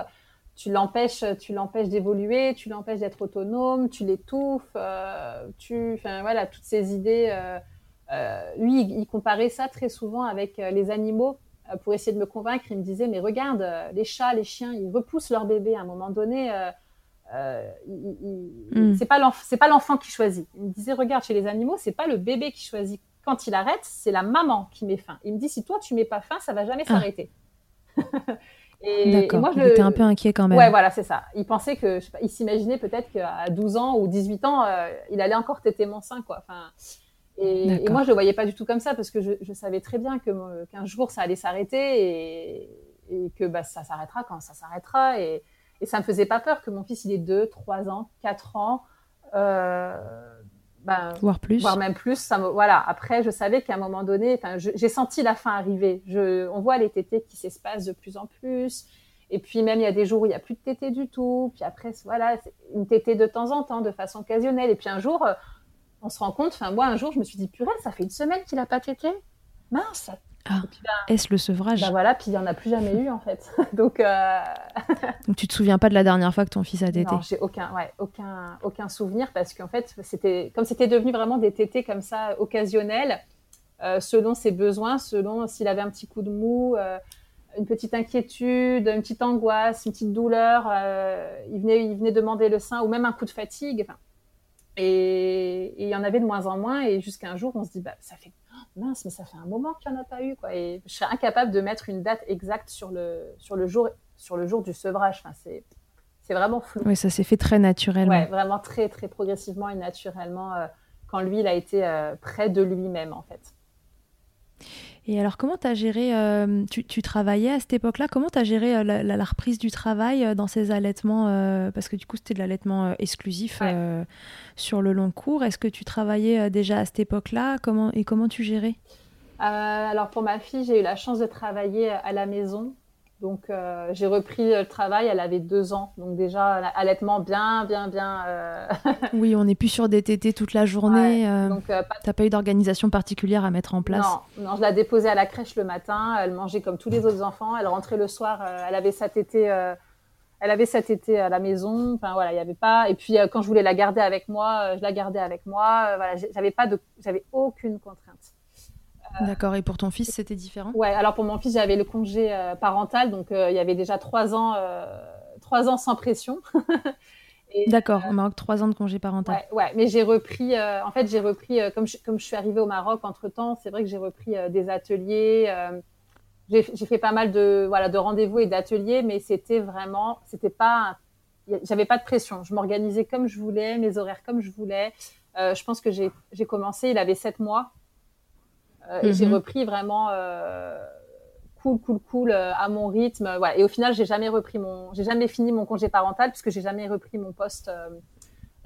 Tu l'empêches, tu l'empêches d'évoluer, tu l'empêches d'être autonome, tu l'étouffes, euh, tu, enfin voilà, toutes ces idées. euh, euh, lui, il, comparait ça très souvent avec les animaux pour essayer de me convaincre. Il me disait mais regarde, les chats, les chiens, ils repoussent leur bébé à un moment donné. Euh, euh, Mm. c'est pas l'enf- c'est pas l'enfant qui choisit. Il me disait regarde chez les animaux, c'est pas le bébé qui choisit. Quand il arrête, c'est la maman qui met fin. Il me dit si toi tu mets pas fin, ça va jamais Ah. s'arrêter. et, moi je il était un peu inquiet quand même. Ouais, voilà, c'est ça. Il pensait que, je sais pas, il s'imaginait peut-être qu'à 12 ans ou 18 ans, euh, il allait encore téter mon sein, quoi. Enfin, et, moi, je le voyais pas du tout comme ça parce que je, je savais très bien que mon- qu'un jour ça allait s'arrêter et, et que bah, ça s'arrêtera quand ça s'arrêtera. Et, et ça me faisait pas peur que mon fils il ait 2, 3 ans, 4 ans. ben, voire plus. Voire même plus. Ça me, voilà. Après, je savais qu'à un moment donné, j'ai senti la fin arriver. Je, on voit les tétés qui s'espacent de plus en plus. Et puis même, il y a des jours où il n'y a plus de tétés du tout. Puis après, voilà, une tétée de temps en temps, de façon occasionnelle. Et puis un jour, on se rend compte, enfin moi, un jour, je me suis dit, purée, ça fait une semaine qu'il n'a pas tété. Mince, ah, ben, Est-ce le sevrage ben voilà, puis il n'y en a plus jamais eu en fait. Donc, euh... Donc tu te souviens pas de la dernière fois que ton fils a tété Non, j'ai aucun, ouais, aucun, aucun souvenir parce qu'en fait, c'était comme c'était devenu vraiment des tétés comme ça occasionnels, euh, selon ses besoins, selon s'il avait un petit coup de mou, euh, une petite inquiétude, une petite angoisse, une petite douleur, euh, il venait, il venait demander le sein ou même un coup de fatigue. Et, il y en avait de moins en moins et jusqu'à un jour, on se dit, bah, ça fait mince, mais ça fait un moment qu'il n'y en a pas eu. Quoi. Et je serais incapable de mettre une date exacte sur le, sur le, jour, sur le jour du sevrage. Enfin, c'est, c'est vraiment flou. Oui, ça s'est fait très naturellement. Vraiment très, très progressivement et naturellement euh, quand lui, il a été euh, près de lui-même, en fait. Et alors, comment tu as géré, euh, tu, travaillais à cette époque-là, comment tu as géré euh, la, reprise du travail euh, dans ces allaitements Parce que du coup, c'était de l'allaitement exclusif sur le long cours. Est-ce que tu travaillais déjà à cette époque-là? Comment, Et comment tu gérais? Alors, pour ma fille, j'ai eu la chance de travailler à la maison. Donc euh, j'ai repris le travail, elle avait deux ans, donc déjà allaitement bien, bien, bien. Euh... oui, on n'est plus sur des tétés toute la journée. Ouais, euh, donc pas... t'as pas eu d'organisation particulière à mettre en place? Non, non, je la déposais à la crèche le matin, elle mangeait comme tous les autres enfants, elle rentrait le soir, elle avait sa tétée, elle avait sa tétée à la maison. Enfin voilà, il y avait pas. Et puis quand je voulais la garder avec moi, je la gardais avec moi. voilà, j'avais pas de, j'avais aucune contrainte. D'accord. Et pour ton fils, c'était différent? Ouais. Alors pour mon fils, j'avais le congé euh, parental, donc euh, il y avait déjà trois ans, euh, trois ans sans pression. D'accord. Au Maroc, trois ans de congé parental. Ouais. ouais. Mais j'ai repris. en fait, j'ai repris comme je, comme je suis arrivée au Maroc entre temps. C'est vrai que j'ai repris des ateliers. j'ai fait pas mal de voilà de rendez-vous et d'ateliers, mais c'était vraiment, c'était pas, j'avais pas de pression. Je m'organisais comme je voulais, mes horaires comme je voulais. je pense que j'ai commencé. Il avait sept mois. Euh, et j'ai mhm. repris vraiment euh, cool, cool, cool euh, à mon rythme. Et au final, j'ai jamais repris mon, j'ai jamais fini mon congé parental puisque j'ai jamais repris mon poste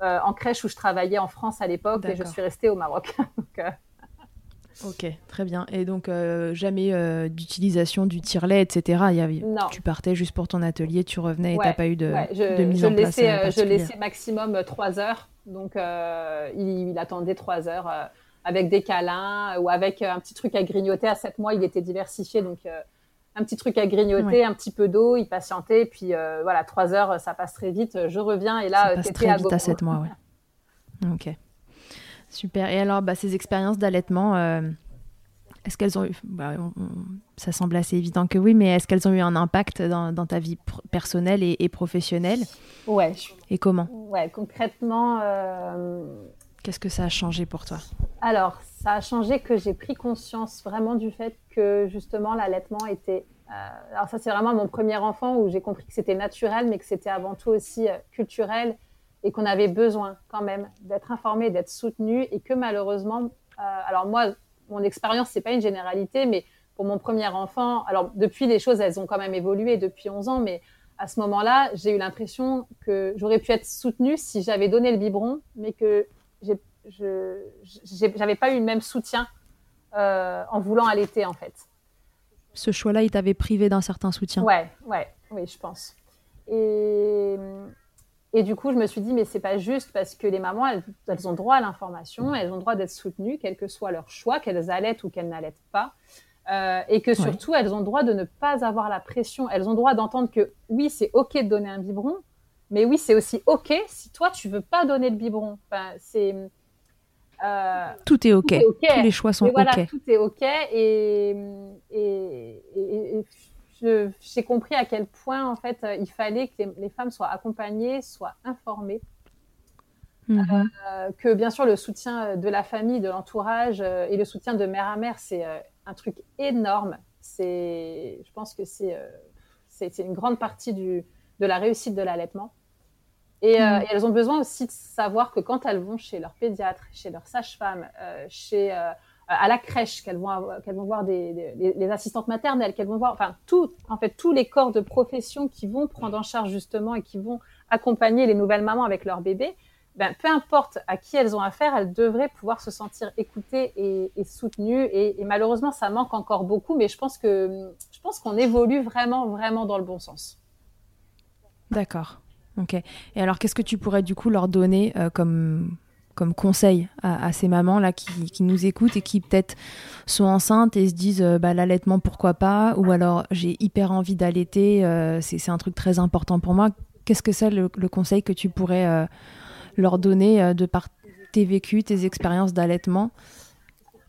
en crèche où je travaillais en France à l'époque et je suis restée au Maroc. Ok, très bien. Et donc, jamais d'utilisation du tire-lait, etc. Il y avait... Non. Tu partais juste pour ton atelier, tu revenais et tu n'as pas eu de, de mise en place Je laissais maximum trois heures. Donc, il, il, attendait trois heures avec des câlins ou avec euh, un petit truc à grignoter. À 7 mois, il était diversifié, donc euh, un petit truc à grignoter, un petit peu d'eau, il patientait, puis euh, voilà, 3 heures, ça passe très vite. Je reviens et là, ça passe très vite à 7 mois, ouais. ok. Super. Et alors, bah, ces expériences d'allaitement, est-ce qu'elles ont eu, bah, ça semble assez évident que oui, mais est-ce qu'elles ont eu un impact dans, dans ta vie personnelle et, et, professionnelle? Ouais. Et comment? Ouais, concrètement, Qu'est-ce que ça a changé pour toi? Alors, ça a changé que j'ai pris conscience vraiment du fait que justement l'allaitement était... Euh, alors ça, c'est vraiment mon premier enfant où j'ai compris que c'était naturel, mais que c'était avant tout aussi euh, culturel et qu'on avait besoin quand même d'être informé, d'être soutenu et que malheureusement... Euh, alors moi, mon expérience, c'est pas une généralité, mais pour mon premier enfant, alors depuis les choses, elles ont quand même évolué depuis 11 ans, mais à ce moment-là, j'ai eu l'impression que j'aurais pu être soutenue si j'avais donné le biberon, mais que je n'avais pas eu le même soutien euh, en voulant allaiter en fait. Ce choix-là, il t'avait privé d'un certain soutien. Ouais, ouais, oui, je pense. Et, et du coup, je me suis dit, mais c'est pas juste parce que les mamans, elles, elles ont droit à l'information, elles ont droit d'être soutenues, quel que soit leur choix, qu'elles allaitent ou qu'elles n'allaitent pas. Euh, et que surtout, elles ont droit de ne pas avoir la pression. Elles ont droit d'entendre que oui, c'est OK de donner un biberon, mais oui, c'est aussi OK si toi, tu veux pas donner le biberon. Enfin, c'est euh, tout, est okay. Tous les choix sont voilà, OK. Tout est OK. Et, j'ai compris à quel point, en fait, il fallait que les, femmes soient accompagnées, soient informées. Mhm. Euh, que bien sûr, le soutien de la famille, de l'entourage euh, et le soutien de mère à mère, c'est un truc énorme. C'est, je pense que c'est, c'est, une grande partie du, de la réussite de l'allaitement. Euh, mm. Et, elles ont besoin aussi de savoir que quand elles vont chez leur pédiatre, chez leur sage-femme, euh, chez euh, à la crèche, qu'elles vont qu'elles vont voir des, les assistantes maternelles, qu'elles vont voir, enfin tout, en fait tous les corps de profession qui vont prendre en charge justement et qui vont accompagner les nouvelles mamans avec leur bébé, ben, peu importe à qui elles ont affaire, elles devraient pouvoir se sentir écoutées et, soutenues. Et, malheureusement, ça manque encore beaucoup, mais je pense que je pense qu'on évolue vraiment, vraiment dans le bon sens. D'accord. Ok. Et alors, qu'est-ce que tu pourrais du coup leur donner euh, comme comme conseil à, ces mamans là qui, nous écoutent et qui peut-être sont enceintes et se disent euh, bah, l'allaitement pourquoi pas? Ou alors j'ai hyper envie d'allaiter euh, c'est un truc très important pour moi. Qu'est-ce que c'est le, conseil que tu pourrais leur donner de par tes vécus, tes expériences d'allaitement?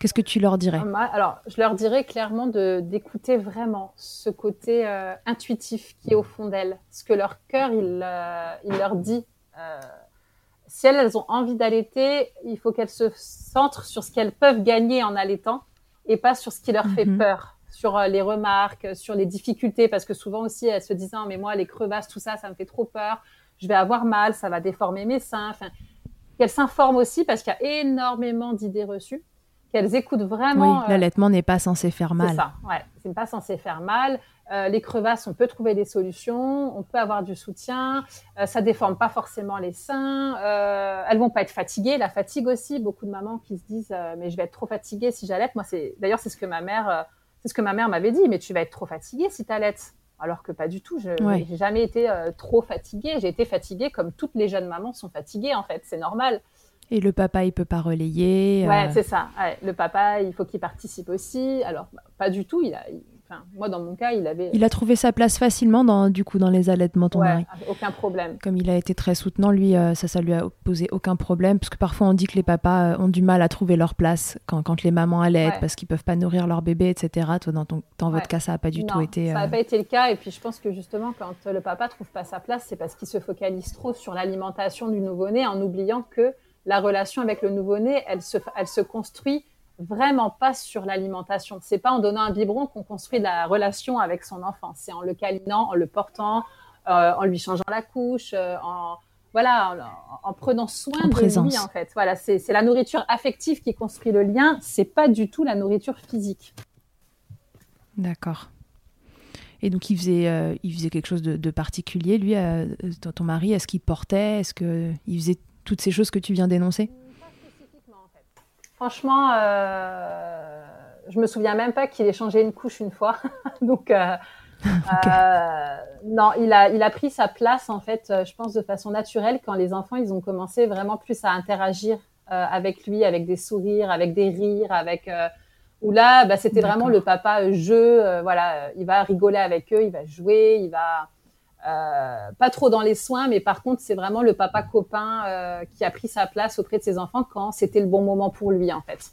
Qu'est-ce que tu leur dirais Alors, je leur dirais clairement d'écouter vraiment ce côté euh, intuitif qui est au fond d'elles, ce que leur cœur il, euh, il leur dit. si elles, elles ont envie d'allaiter, il faut qu'elles se centrent sur ce qu'elles peuvent gagner en allaitant et pas sur ce qui leur fait mhm. peur, sur les remarques, sur les difficultés, parce que souvent aussi elles se disent mais moi les crevasses, tout ça, ça me fait trop peur je vais avoir mal, ça va déformer mes seins. Enfin, qu'elles s'informent aussi parce qu'il y a énormément d'idées reçues, qu'elles écoutent vraiment. Oui, l'allaitement n'est pas censé faire mal. C'est ça, ouais, c'est pas censé faire mal. Euh, les crevasses, on peut trouver des solutions, on peut avoir du soutien, euh, ça déforme pas forcément les seins, euh, elles vont pas être fatiguées, la fatigue aussi, beaucoup de mamans qui se disent euh, mais je vais être trop fatiguée si j'allaite. Moi c'est d'ailleurs c'est ce que ma mère c'est ce que ma mère m'avait dit, mais tu vas être trop fatiguée si tu allaites alors que pas du tout. Je n'ai jamais été euh, trop fatiguée. J'ai été fatiguée comme toutes les jeunes mamans sont fatiguées, en fait. C'est normal. Et le papa, il peut pas relayer. Ouais, euh. c'est ça. le papa, il faut qu'il participe aussi. Alors, bah, pas du tout. Il a, moi, dans mon cas, il avait. Il a trouvé sa place facilement, dans, du coup, dans les allaitements, ton ouais, Aucun problème. Comme il a été très soutenant, lui, euh, ça, ça lui a posé aucun problème. Parce que parfois, on dit que les papas euh, ont du mal à trouver leur place quand, quand les mamans allaitent, parce qu'ils peuvent pas nourrir leur bébé, etc. Toi, dans, ton, dans votre cas, ça n'a pas du tout été. Ça n'a pas été le cas. Et puis, je pense que justement, quand le papa trouve pas sa place, c'est parce qu'il se focalise trop sur l'alimentation du nouveau-né en oubliant que la relation avec le nouveau-né, elle se, elle se construit vraiment pas sur l'alimentation. C'est pas en donnant un biberon qu'on construit la relation avec son enfant. C'est en le câlinant, en le portant, euh, en lui changeant la couche, euh, en voilà, en, prenant soin de lui en fait. Voilà, c'est la nourriture affective qui construit le lien. C'est pas du tout la nourriture physique. D'accord. Et donc il faisait, euh, il faisait quelque chose de, particulier, lui, ton mari? Est-ce qu'il portait? Est-ce qu'il faisait toutes ces choses que tu viens d'énoncer Franchement, euh, je me souviens même pas qu'il ait changé une couche une fois. Donc, euh, euh, non, il a, il a pris sa place, en fait, euh, je pense, de façon naturelle quand les enfants, ils ont commencé vraiment plus à interagir avec lui, avec des sourires, avec des rires, avec. où là, bah, c'était vraiment le papa jeu. voilà, il va rigoler avec eux, il va jouer, il va euh, pas trop dans les soins, mais par contre, c'est vraiment le papa copain euh, qui a pris sa place auprès de ses enfants quand c'était le bon moment pour lui, en fait.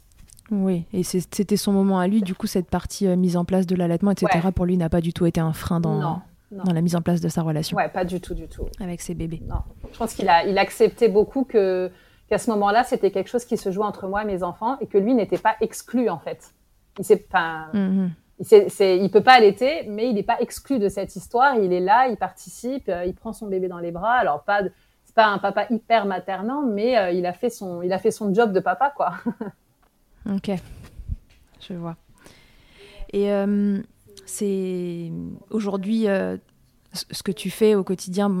Oui, et c'était son moment à lui. Du coup, cette partie euh, mise en place de l'allaitement, etc., pour lui, n'a pas du tout été un frein dans, dans la mise en place de sa relation. Ouais, pas du tout, du tout. Avec ses bébés. Non. Je pense qu'il a, il acceptait beaucoup que qu'à ce moment-là, c'était quelque chose qui se jouait entre moi et mes enfants et que lui n'était pas exclu, en fait. Il s'est pas. Mm-hmm il peut pas allaiter, mais il n'est pas exclu de cette histoire. Il est là, il participe, euh, il prend son bébé dans les bras. Alors pas, c'est pas un papa hyper maternant, mais euh, il a fait son, il a fait son job de papa, quoi. ok, je vois. Et euh, c'est aujourd'hui ce que tu fais au quotidien.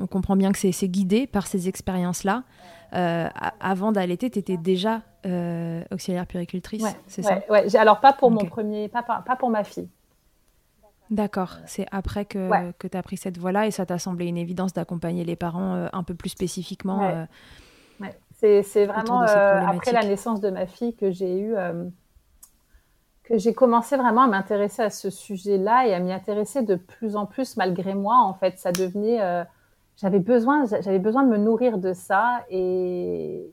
On comprend bien que c'est guidé par ces expériences-là. Avant d'allaiter, tu étais déjà euh, auxiliaire puricultrice, c'est ça? ouais. Alors pas pour mon premier, pas, pas, pour ma fille. D'accord, c'est après que, que tu as pris cette voie-là et ça t'a semblé une évidence d'accompagner les parents euh, un peu plus spécifiquement. Euh, c'est vraiment après la naissance de ma fille que j'ai eu que j'ai commencé vraiment à m'intéresser à ce sujet-là et à m'y intéresser de plus en plus malgré moi. En fait, ça devenait j'avais besoin j'avais besoin de me nourrir de ça et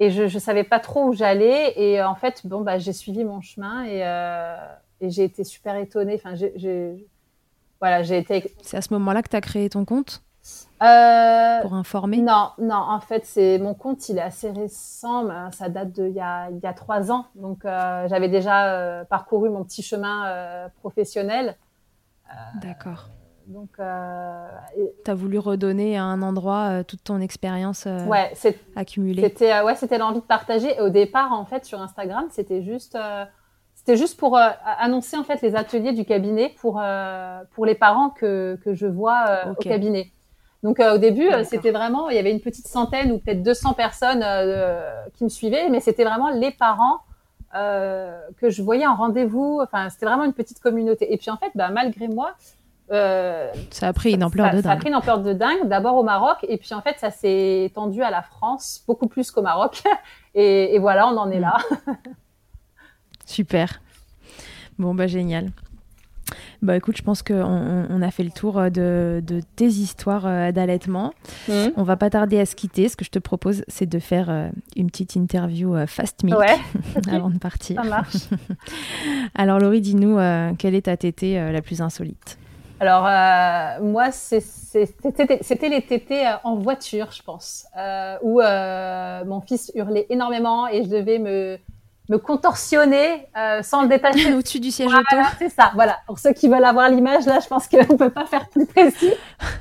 et je ne savais pas trop où j'allais. Et en fait, bon, bah, j'ai suivi mon chemin et, euh, et j'ai été super étonnée. Enfin, j'ai, voilà, j'ai été. C'est à ce moment-là que tu as créé ton compte? Euh, Pour informer? Non, non. En fait, c'est mon compte, il est assez récent. Ça date d'il y a, il y a trois ans. Donc, euh, j'avais déjà parcouru mon petit chemin professionnel. D'accord. Donc, euh, tu as voulu redonner à un endroit euh, toute ton expérience euh, ouais, accumulée. C'était ouais, c'était l'envie de partager. Et au départ, en fait, sur Instagram, c'était juste c'était juste pour annoncer en fait les ateliers du cabinet pour pour les parents que que je vois au cabinet. Donc au début, c'était vraiment, il y avait une petite centaine ou peut-être 200 personnes qui me suivaient, mais c'était vraiment les parents que je voyais en rendez-vous. Enfin, c'était vraiment une petite communauté. Et puis en fait, bah, malgré moi, euh, ça a pris une ampleur de dingue. Ça a pris une ampleur de dingue, d'abord au Maroc, et puis en fait, ça s'est étendu à la France, beaucoup plus qu'au Maroc. Et, voilà, on en est là. Super. Bon, bah génial. Bah écoute, je pense qu'on on a fait le tour euh, de, tes histoires euh, d'allaitement. Mmh. On va pas tarder à se quitter. Ce que je te propose, c'est de faire une petite interview fast milk avant de partir. Ça marche. Alors Laurie, dis-nous, quelle est ta tétée la plus insolite? Alors euh, moi, c'était les tétés euh, en voiture, je pense, euh, où euh, mon fils hurlait énormément et je devais me me contorsionner euh, sans le détacher au-dessus du siège auto. C'est ça, voilà. Pour ceux qui veulent avoir l'image, là, je pense qu'on peut pas faire plus précis.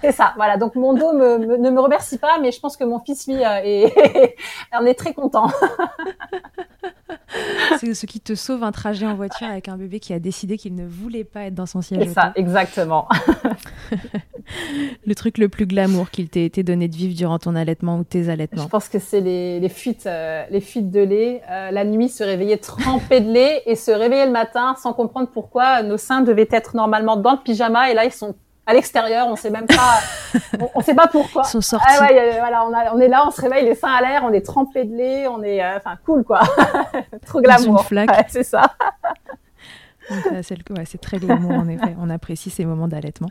C'est ça, voilà. Donc mon dos me, ne me remercie pas, mais je pense que mon fils lui euh, est, en est très content. C'est ce qui te sauve un trajet en voiture avec un bébé qui a décidé qu'il ne voulait pas être dans son siège auto. C'est ça, exactement. Le truc le plus glamour qu'il t'ait été donné de vivre durant ton allaitement ou tes allaitements. Je pense que c'est les, les, fuites, euh, les fuites de lait. Euh, la nuit serait réveiller trempé de lait et se réveiller le matin sans comprendre pourquoi nos seins devaient être normalement dans le pyjama et là ils sont à l'extérieur, on sait même pas, on, sait pas pourquoi. Ils sont sortis. Ah ouais, voilà, on, est là, on se réveille les seins à l'air, on est trempé de lait, on est, euh, enfin, cool quoi. Trop glamour. Ouais, c'est ça. c'est très glamour en effet. On apprécie ces moments d'allaitement.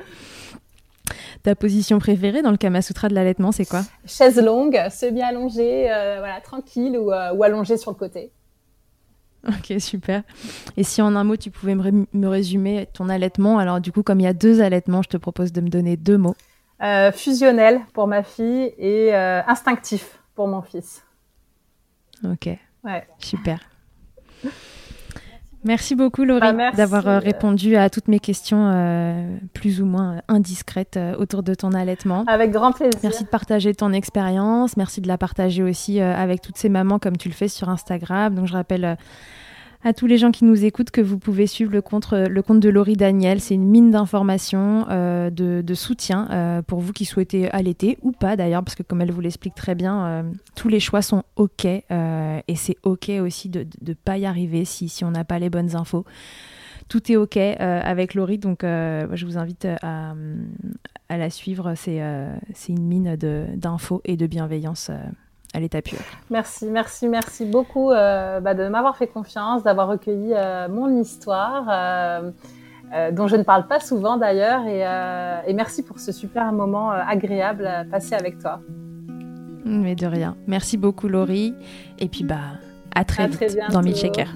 Ta position préférée dans le Kama Sutra de l'allaitement, c'est quoi? Chaise longue, semi-allongée, euh, voilà, tranquille ou, euh, ou allongée sur le côté. Ok, super. Et si en un mot, tu pouvais me, résumer ton allaitement, alors du coup, comme il y a deux allaitements, je te propose de me donner deux mots. Euh, fusionnel pour ma fille et euh, instinctif pour mon fils. Ok. Ouais. Super. Merci beaucoup Laurie bah, d'avoir euh, répondu à toutes mes questions euh, plus ou moins indiscrètes euh, autour de ton allaitement. Avec grand plaisir. Merci de partager ton expérience, merci de la partager aussi avec toutes ces mamans comme tu le fais sur Instagram. Donc je rappelle à tous les gens qui nous écoutent que vous pouvez suivre le compte, compte de Laurie Daniel. C'est une mine d'informations, euh, de, soutien euh, pour vous qui souhaitez allaiter ou pas d'ailleurs, parce que comme elle vous l'explique très bien, euh, tous les choix sont OK et c'est OK aussi de ne pas y arriver si, on n'a pas les bonnes infos. Tout est OK avec Laurie, donc je vous invite à la suivre. C'est une mine d'infos et de bienveillance à l'état pur. Merci, merci, merci beaucoup euh, bah, de m'avoir fait confiance, d'avoir recueilli euh, mon histoire, euh, dont je ne parle pas souvent d'ailleurs, et, merci pour ce super moment agréable passé avec toi. Mais de rien. Merci beaucoup Laurie, et puis bah à très vite dans Milkshaker.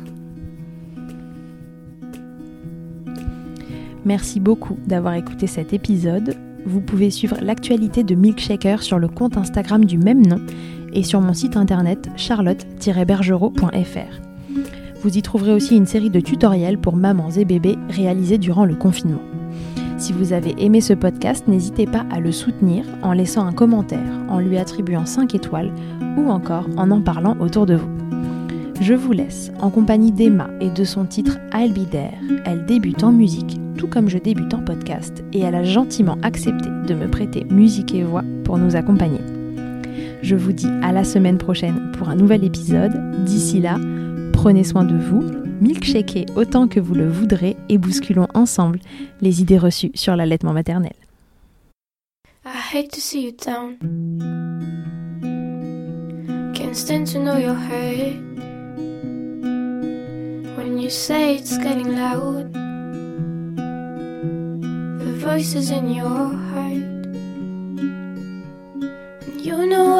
Merci beaucoup d'avoir écouté cet épisode. Vous pouvez suivre l'actualité de Milkshaker sur le compte Instagram du même nom et sur mon site internet charlotte-bergerot.fr. Vous y trouverez aussi une série de tutoriels pour mamans et bébés réalisés durant le confinement. Si vous avez aimé ce podcast, n'hésitez pas à le soutenir en laissant un commentaire, en lui attribuant 5 étoiles ou encore en en parlant autour de vous. Je vous laisse en compagnie d'Emma et de son titre I'll. Elle débute en musique, tout comme je débute en podcast, et elle a gentiment accepté de me prêter musique et voix pour nous accompagner. Je vous dis à la semaine prochaine pour un nouvel épisode. D'ici là, prenez soin de vous, milkshakez autant que vous le voudrez et bousculons ensemble les idées reçues sur l'allaitement maternel. I hate to see you down. When you say it's getting loud, the in your heart. You know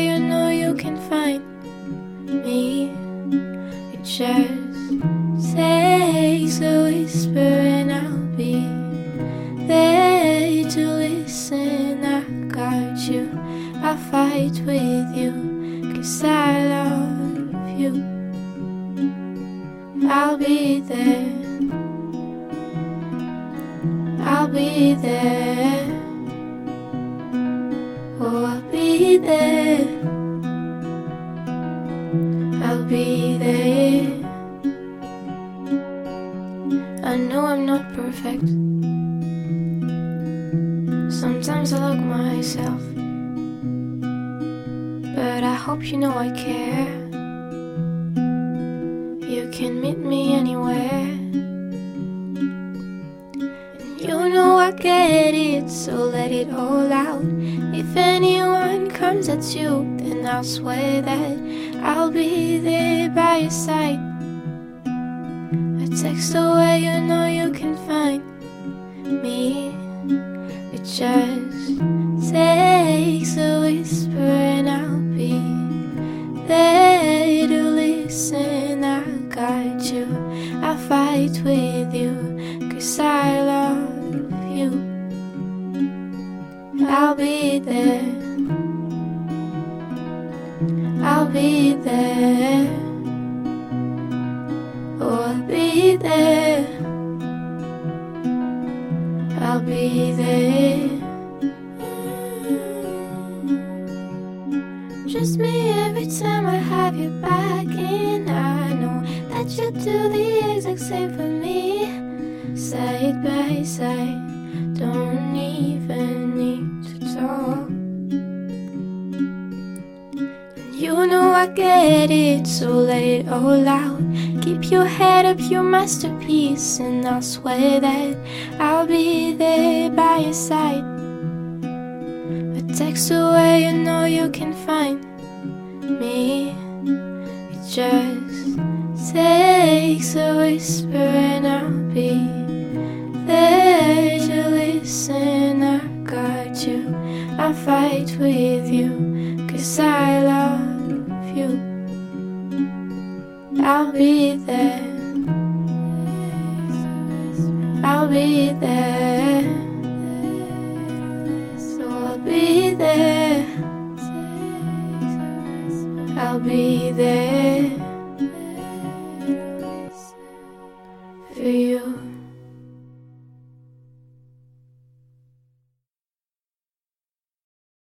fight with you, cause I love you. I'll be there. I'll be there. Oh, I'll be there. I'll be there. Just me every time I have you back, and I know that you do the same for me. Side by side, don't even need to talk. You know I get it, so let it all out. Keep your head up, your masterpiece, and I'll swear that I'll be there by your side. A text away, you know you can find me. Just takes a whisper, and I'll be there to listen. I got you, I fight with you, cause I love you. I'll be there. I'll be there. So I'll be there. I'll be there. for you.